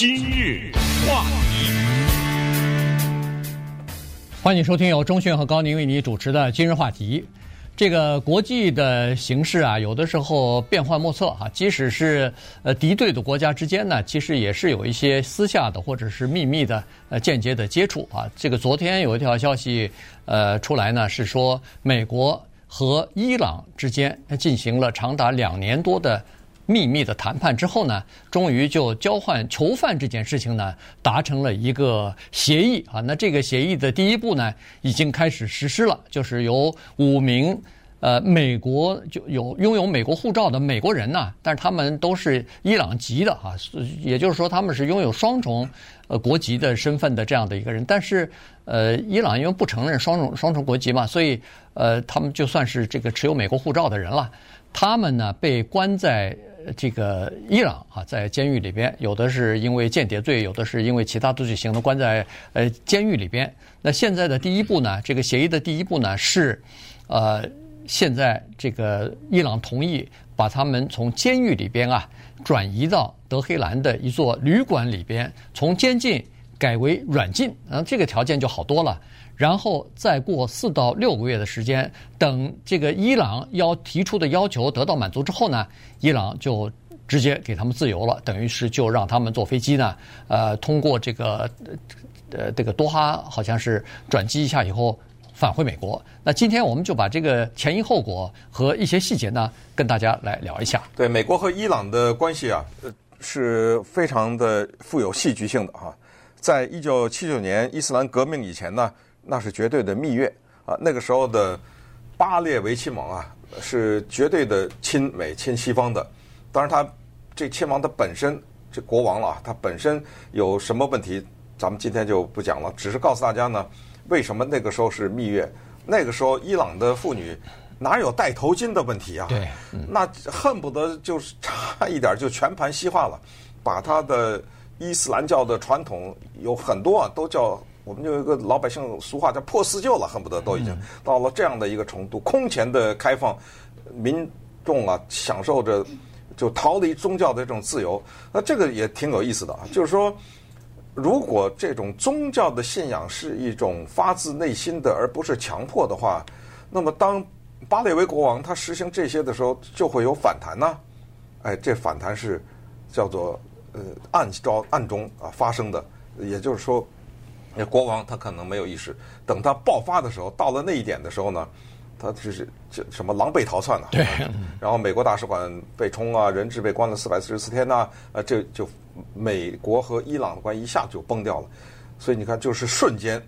今日话题，欢迎收听由钟讯和高宁为你主持的今日话题。这个国际的形势啊，有的时候变幻莫测哈。即使是呃敌对的国家之间呢，其实也是有一些私下的或者是秘密的呃间接的接触啊。这个昨天有一条消息呃出来呢，是说美国和伊朗之间进行了长达两年多的秘密的谈判之后呢，终于就交换囚犯这件事情呢达成了一个协议啊。那这个协议的第一步呢，已经开始实施了，就是由五名。呃，美国就有拥有美国护照的美国人呐，但是他们都是伊朗籍的哈，也就是说他们是拥有双重呃国籍的身份的这样的一个人。但是呃，伊朗因为不承认双重双重国籍嘛，所以呃，他们就算是这个持有美国护照的人了。他们呢被关在这个伊朗啊，在监狱里边，有的是因为间谍罪，有的是因为其他的罪行的关在呃监狱里边。那现在的第一步呢，这个协议的第一步呢是呃。现在这个伊朗同意把他们从监狱里边啊转移到德黑兰的一座旅馆里边，从监禁改为软禁，啊，这个条件就好多了。然后再过四到六个月的时间，等这个伊朗要提出的要求得到满足之后呢，伊朗就直接给他们自由了，等于是就让他们坐飞机呢，呃，通过这个呃这个多哈好像是转机一下以后。返回美国，那今天我们就把这个前因后果和一些细节呢，跟大家来聊一下。对，美国和伊朗的关系啊，呃是非常的富有戏剧性的哈。在一九七九年伊斯兰革命以前呢，那是绝对的蜜月啊。那个时候的巴列维亲王啊，是绝对的亲美亲西方的。当然，他这亲王的本身这国王了啊，他本身有什么问题，咱们今天就不讲了，只是告诉大家呢。为什么那个时候是蜜月？那个时候伊朗的妇女哪有戴头巾的问题啊？对，那恨不得就是差一点就全盘西化了，把他的伊斯兰教的传统有很多啊，都叫我们就有一个老百姓俗话叫破四旧了，恨不得都已经到了这样的一个程度，空前的开放，民众啊享受着就逃离宗教的这种自由。那这个也挺有意思的啊，就是说。如果这种宗教的信仰是一种发自内心的，而不是强迫的话，那么当巴列维国王他实行这些的时候，就会有反弹呢？哎，这反弹是叫做呃暗招暗中啊发生的，也就是说，那国王他可能没有意识，等他爆发的时候，到了那一点的时候呢，他就是就什么狼狈逃窜呢？对。然后美国大使馆被冲啊，人质被关了四百四十四天呐，啊，这就。美国和伊朗的关系一下就崩掉了，所以你看，就是瞬间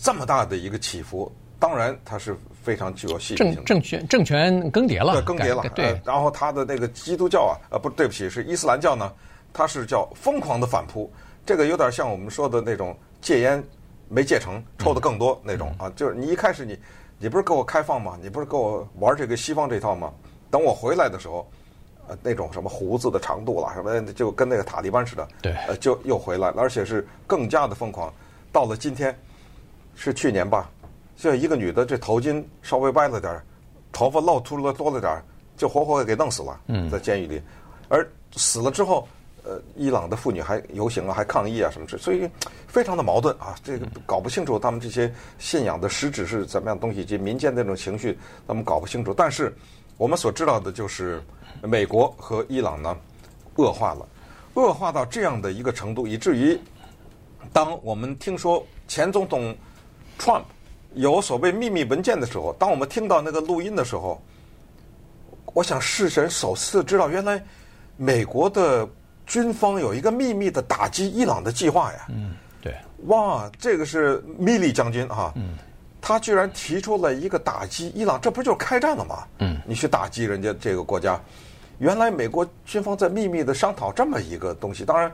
这么大的一个起伏，当然它是非常具有戏剧性的。政政权政权更迭了，对，更迭了。对、呃，然后他的那个基督教啊，呃，不对不起，是伊斯兰教呢，他是叫疯狂的反扑，这个有点像我们说的那种戒烟没戒成，抽的更多那种、嗯、啊，就是你一开始你你不是给我开放吗？你不是给我玩这个西方这套吗？等我回来的时候。呃，那种什么胡子的长度啦，什么就跟那个塔利班似的，对，呃，就又回来了，而且是更加的疯狂。到了今天，是去年吧，就一个女的，这头巾稍微歪了点儿，头发露出了多了点儿，就活活给弄死了。嗯，在监狱里，而死了之后，呃，伊朗的妇女还游行啊，还抗议啊，什么之，所以非常的矛盾啊。这个搞不清楚他们这些信仰的实质是怎么样东西，及民间那种情绪，他们搞不清楚。但是我们所知道的就是。美国和伊朗呢，恶化了，恶化到这样的一个程度，以至于当我们听说前总统 Trump 有所谓秘密文件的时候，当我们听到那个录音的时候，我想世人首次知道，原来美国的军方有一个秘密的打击伊朗的计划呀。嗯，对。哇，这个是米利将军啊。嗯。他居然提出了一个打击伊朗，这不就是开战了吗？嗯，你去打击人家这个国家，原来美国军方在秘密的商讨这么一个东西。当然，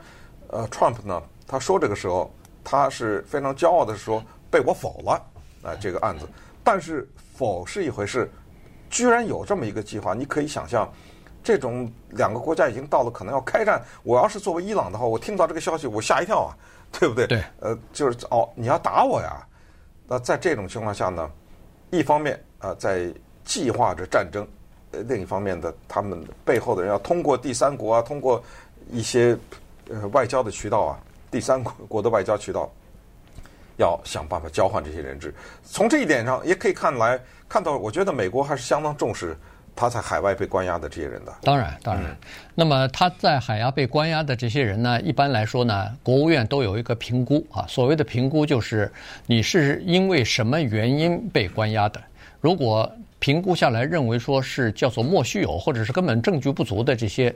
呃，Trump 呢，他说这个时候他是非常骄傲的说被我否了啊、呃、这个案子。但是否是一回事，居然有这么一个计划，你可以想象，这种两个国家已经到了可能要开战。我要是作为伊朗的话，我听到这个消息我吓一跳啊，对不对？对，呃，就是哦，你要打我呀？那在这种情况下呢，一方面啊，在计划着战争；另一方面的，他们背后的人要通过第三国啊，通过一些呃外交的渠道啊，第三国的外交渠道，要想办法交换这些人质。从这一点上也可以看来看到，我觉得美国还是相当重视。他在海外被关押的这些人的，当然当然。嗯、那么他在海牙被关押的这些人呢，一般来说呢，国务院都有一个评估啊。所谓的评估就是你是因为什么原因被关押的。如果评估下来认为说是叫做莫须有，或者是根本证据不足的这些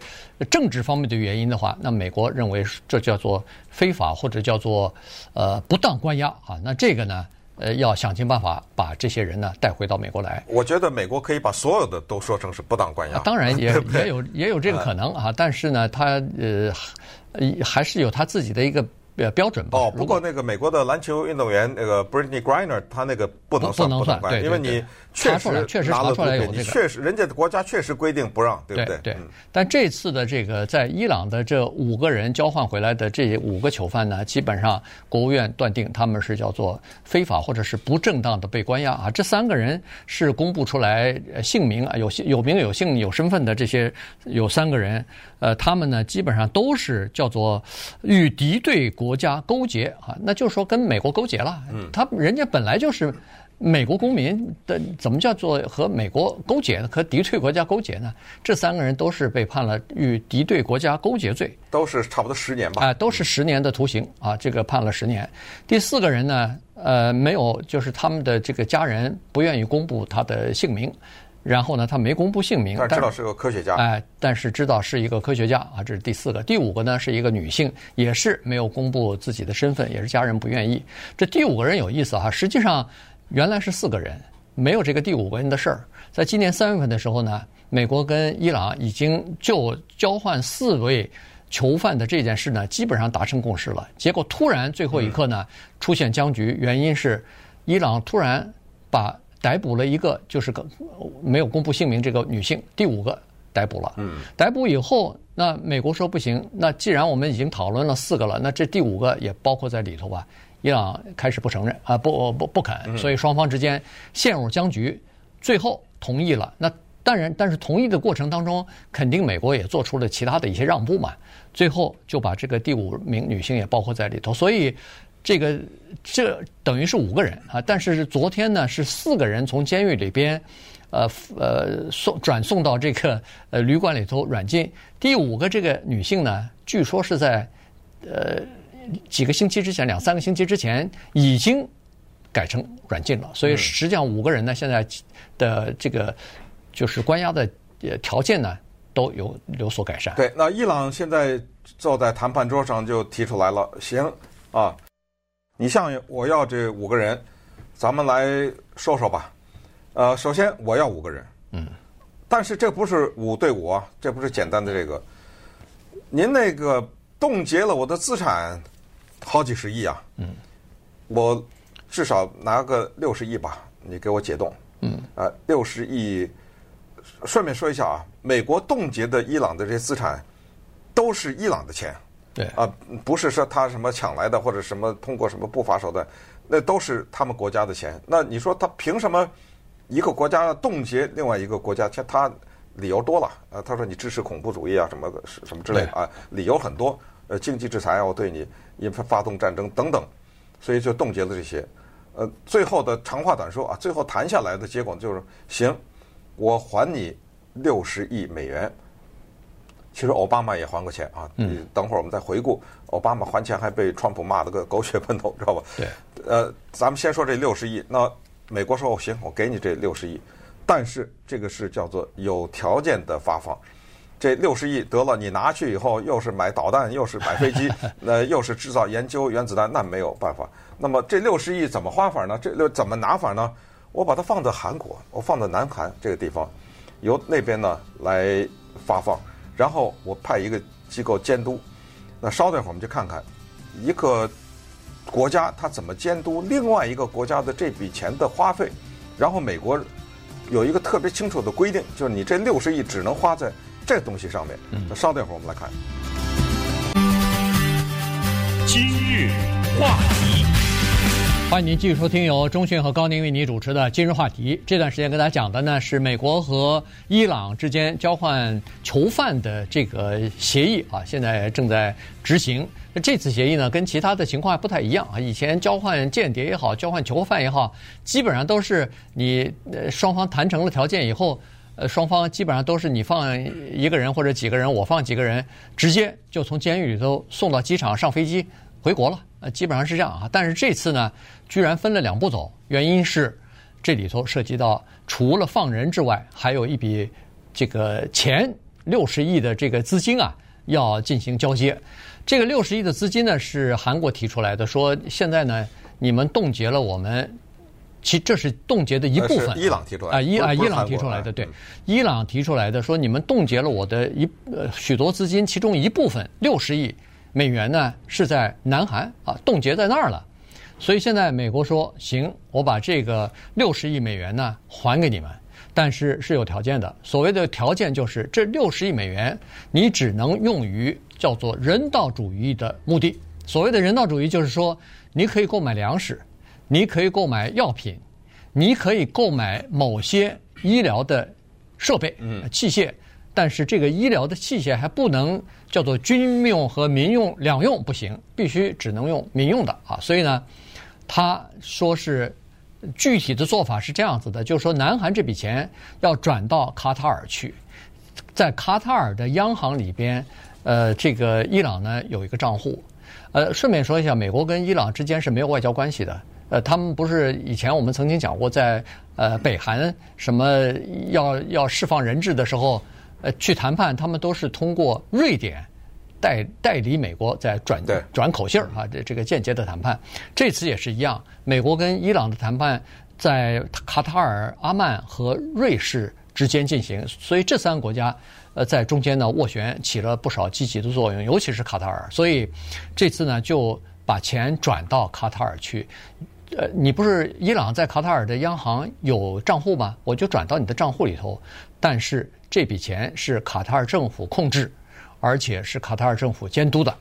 政治方面的原因的话，那美国认为这叫做非法或者叫做呃不当关押啊。那这个呢？呃，要想尽办法把这些人呢带回到美国来。我觉得美国可以把所有的都说成是不当关押。当然也也有也有这个可能啊，但是呢，他呃还是有他自己的一个。标准吧。哦，不过那个美国的篮球运动员那个 Brittney Griner，他那个不能算，不能算，对，因为你确实确实查出来有这个，确实人家的国家确实规定不让，对不对？对。但这次的这个在伊朗的这五个人交换回来的这五个囚犯呢，基本上国务院断定他们是叫做非法或者是不正当的被关押啊。这三个人是公布出来姓名啊，有有名有姓有身份的这些有三个人，呃，他们呢基本上都是叫做与敌对国。国家勾结啊，那就是说跟美国勾结了。嗯，他人家本来就是美国公民的，怎么叫做和美国勾结呢？和敌对国家勾结呢？这三个人都是被判了与敌对国家勾结罪，都是差不多十年吧？哎，都是十年的徒刑啊，这个判了十年。第四个人呢，呃，没有，就是他们的这个家人不愿意公布他的姓名。然后呢，他没公布姓名，但知道是个科学家。哎，但是知道是一个科学家啊，这是第四个。第五个呢，是一个女性，也是没有公布自己的身份，也是家人不愿意。这第五个人有意思哈，实际上原来是四个人，没有这个第五个人的事儿。在今年三月份的时候呢，美国跟伊朗已经就交换四位囚犯的这件事呢，基本上达成共识了。结果突然最后一刻呢，出现僵局，原因是伊朗突然把。逮捕了一个，就是个没有公布姓名这个女性，第五个逮捕了。嗯，逮捕以后，那美国说不行，那既然我们已经讨论了四个了，那这第五个也包括在里头吧？伊朗开始不承认啊，不不不肯，所以双方之间陷入僵局，最后同意了。那当然，但是同意的过程当中，肯定美国也做出了其他的一些让步嘛。最后就把这个第五名女性也包括在里头，所以。这个这等于是五个人啊，但是昨天呢是四个人从监狱里边，呃呃送转送到这个呃旅馆里头软禁。第五个这个女性呢，据说是在呃几个星期之前，两三个星期之前已经改成软禁了。所以实际上五个人呢，现在的这个就是关押的条件呢都有有所改善。对，那伊朗现在坐在谈判桌上就提出来了，行啊。你像我要这五个人，咱们来说说吧。呃，首先我要五个人，嗯，但是这不是五对五啊，这不是简单的这个。您那个冻结了我的资产好几十亿啊，嗯，我至少拿个六十亿吧，你给我解冻，嗯，啊，六十亿。顺便说一下啊，美国冻结的伊朗的这些资产都是伊朗的钱。对啊，不是说他什么抢来的，或者什么通过什么不法手段，那都是他们国家的钱。那你说他凭什么一个国家冻结另外一个国家？他他理由多了啊，他说你支持恐怖主义啊，什么什么之类的啊，理由很多。呃，经济制裁啊，我对你引发发动战争等等，所以就冻结了这些。呃，最后的长话短说啊，最后谈下来的结果就是行，我还你六十亿美元。其实奥巴马也还过钱啊，嗯，等会儿我们再回顾，奥巴马还钱还被川普骂了个狗血喷头，知道吧？对，呃，咱们先说这六十亿，那美国说哦行，我给你这六十亿，但是这个是叫做有条件的发放，这六十亿得了，你拿去以后又是买导弹，又是买飞机，那又是制造研究原子弹，那没有办法。那么这六十亿怎么花法呢？这六怎么拿法呢？我把它放在韩国，我放在南韩这个地方，由那边呢来发放。然后我派一个机构监督，那稍等一会儿我们就看看一个国家它怎么监督另外一个国家的这笔钱的花费。然后美国有一个特别清楚的规定，就是你这六十亿只能花在这东西上面。那稍等一会儿我们来看。今日话题。欢迎您继续收听由中讯和高宁为您主持的今日话题。这段时间跟大家讲的呢是美国和伊朗之间交换囚犯的这个协议啊，现在正在执行。那这次协议呢跟其他的情况还不太一样啊。以前交换间谍也好，交换囚犯也好，基本上都是你双方谈成了条件以后，呃双方基本上都是你放一个人或者几个人，我放几个人，直接就从监狱里头送到机场上飞机回国了。呃，基本上是这样啊，但是这次呢，居然分了两步走，原因是这里头涉及到除了放人之外，还有一笔这个钱六十亿的这个资金啊，要进行交接。这个六十亿的资金呢，是韩国提出来的，说现在呢，你们冻结了我们，其这是冻结的一部分。伊朗提出来啊，伊啊，伊朗提出来的，对，伊朗提出来的，说你们冻结了我的一呃许多资金，其中一部分六十亿。美元呢是在南韩啊，冻结在那儿了，所以现在美国说行，我把这个六十亿美元呢还给你们，但是是有条件的。所谓的条件就是这六十亿美元你只能用于叫做人道主义的目的。所谓的人道主义就是说，你可以购买粮食，你可以购买药品，你可以购买某些医疗的设备、器械。但是这个医疗的器械还不能叫做军用和民用两用不行，必须只能用民用的啊。所以呢，他说是具体的做法是这样子的，就是说南韩这笔钱要转到卡塔尔去，在卡塔尔的央行里边，呃，这个伊朗呢有一个账户。呃，顺便说一下，美国跟伊朗之间是没有外交关系的。呃，他们不是以前我们曾经讲过，在呃北韩什么要要释放人质的时候。呃，去谈判，他们都是通过瑞典代代理美国在转转口信儿啊，这这个间接的谈判。这次也是一样，美国跟伊朗的谈判在卡塔尔、阿曼和瑞士之间进行，所以这三个国家呃在中间呢斡旋起了不少积极的作用，尤其是卡塔尔。所以这次呢就把钱转到卡塔尔去。呃，你不是伊朗在卡塔尔的央行有账户吗？我就转到你的账户里头，但是。这笔钱是卡塔尔政府控制，而且是卡塔尔政府监督的。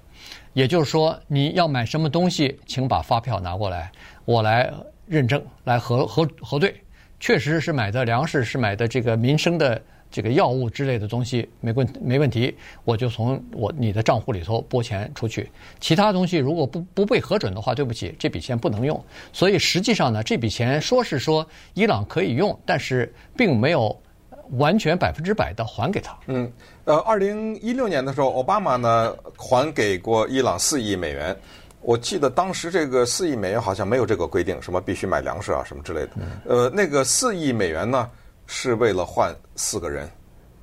也就是说，你要买什么东西，请把发票拿过来，我来认证，来核核核对，确实是买的粮食，是买的这个民生的这个药物之类的东西，没问没问题，我就从我你的账户里头拨钱出去。其他东西如果不不被核准的话，对不起，这笔钱不能用。所以实际上呢，这笔钱说是说伊朗可以用，但是并没有。完全百分之百的还给他。嗯，呃，二零一六年的时候，奥巴马呢还给过伊朗四亿美元。我记得当时这个四亿美元好像没有这个规定，什么必须买粮食啊什么之类的。呃，那个四亿美元呢是为了换四个人，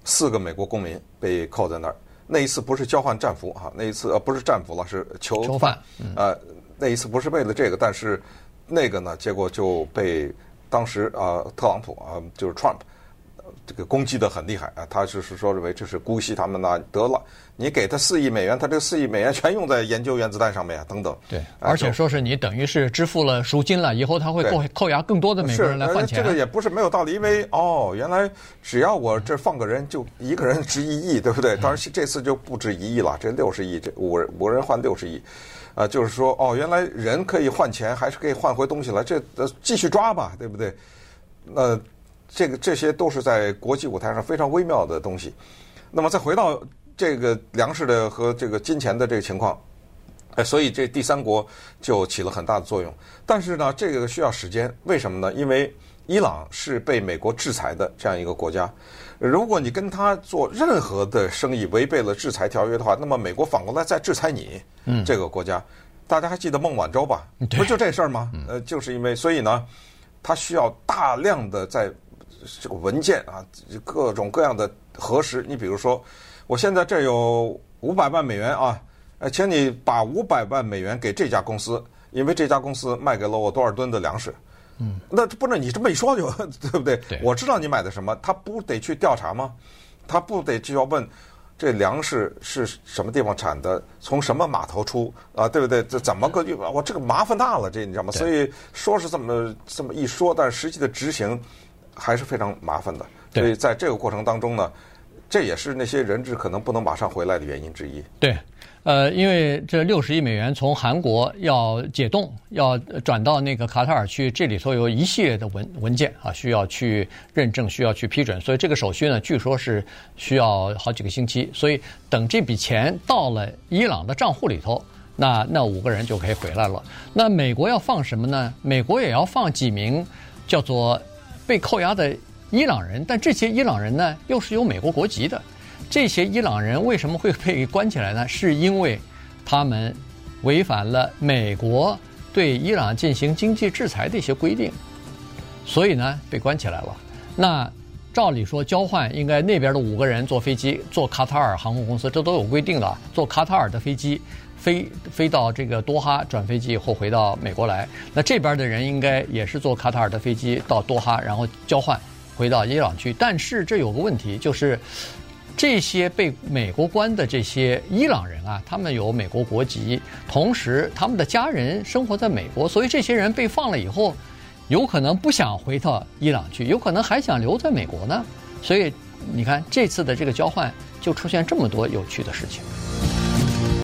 四个美国公民被扣在那儿。那一次不是交换战俘哈，那一次呃不是战俘了，是囚囚犯。呃，那一次不是为了这个，但是那个呢，结果就被当时啊、呃、特朗普啊、呃、就是 Trump。这个攻击得很厉害啊！他就是说认为这是姑息他们呢，得了，你给他四亿美元，他这四亿美元全用在研究原子弹上面啊，等等。对，而且说是你等于是支付了赎金了，以后他会扣扣押更多的美国人来换钱。这个也不是没有道理，因为哦，原来只要我这放个人，就一个人值一亿，对不对？当然这次就不止一亿了，这六十亿，这五人五人换六十亿，啊，就是说哦，原来人可以换钱，还是可以换回东西来，这呃继续抓吧，对不对？那。这个这些都是在国际舞台上非常微妙的东西。那么再回到这个粮食的和这个金钱的这个情况，哎，所以这第三国就起了很大的作用。但是呢，这个需要时间，为什么呢？因为伊朗是被美国制裁的这样一个国家。如果你跟他做任何的生意违背了制裁条约的话，那么美国反过来再制裁你，嗯，这个国家。大家还记得孟晚舟吧？不就这事儿吗？呃，就是因为所以呢，他需要大量的在。这个文件啊，各种各样的核实。你比如说，我现在这有五百万美元啊，呃，请你把五百万美元给这家公司，因为这家公司卖给了我多少吨的粮食。嗯，那不能你这么一说就对不对？对，我知道你买的什么，他不得去调查吗？他不得就要问这粮食是什么地方产的，从什么码头出啊？对不对？这怎么个？我这个麻烦大了，这你知道吗？所以说是这么这么一说，但是实际的执行。还是非常麻烦的，所以在这个过程当中呢，这也是那些人质可能不能马上回来的原因之一。对。呃，因为这六十亿美元从韩国要解冻，要转到那个卡塔尔去，这里头有一系列的文文件啊，需要去认证，需要去批准，所以这个手续呢，据说是需要好几个星期。所以等这笔钱到了伊朗的账户里头，那那五个人就可以回来了。那美国要放什么呢？美国也要放几名叫做被扣押的伊朗人，但这些伊朗人呢，又是有美国国籍的。这些伊朗人为什么会被关起来呢？是因为他们违反了美国对伊朗进行经济制裁的一些规定，所以呢被关起来了。那照理说交换应该那边的五个人坐飞机坐卡塔尔航空公司，这都有规定的，坐卡塔尔的飞机飞飞到这个多哈转飞机以后回到美国来。那这边的人应该也是坐卡塔尔的飞机到多哈，然后交换回到伊朗去。但是这有个问题就是。这些被美国关的这些伊朗人啊，他们有美国国籍，同时他们的家人生活在美国，所以这些人被放了以后，有可能不想回到伊朗去，有可能还想留在美国呢。所以你看这次的这个交换就出现这么多有趣的事情。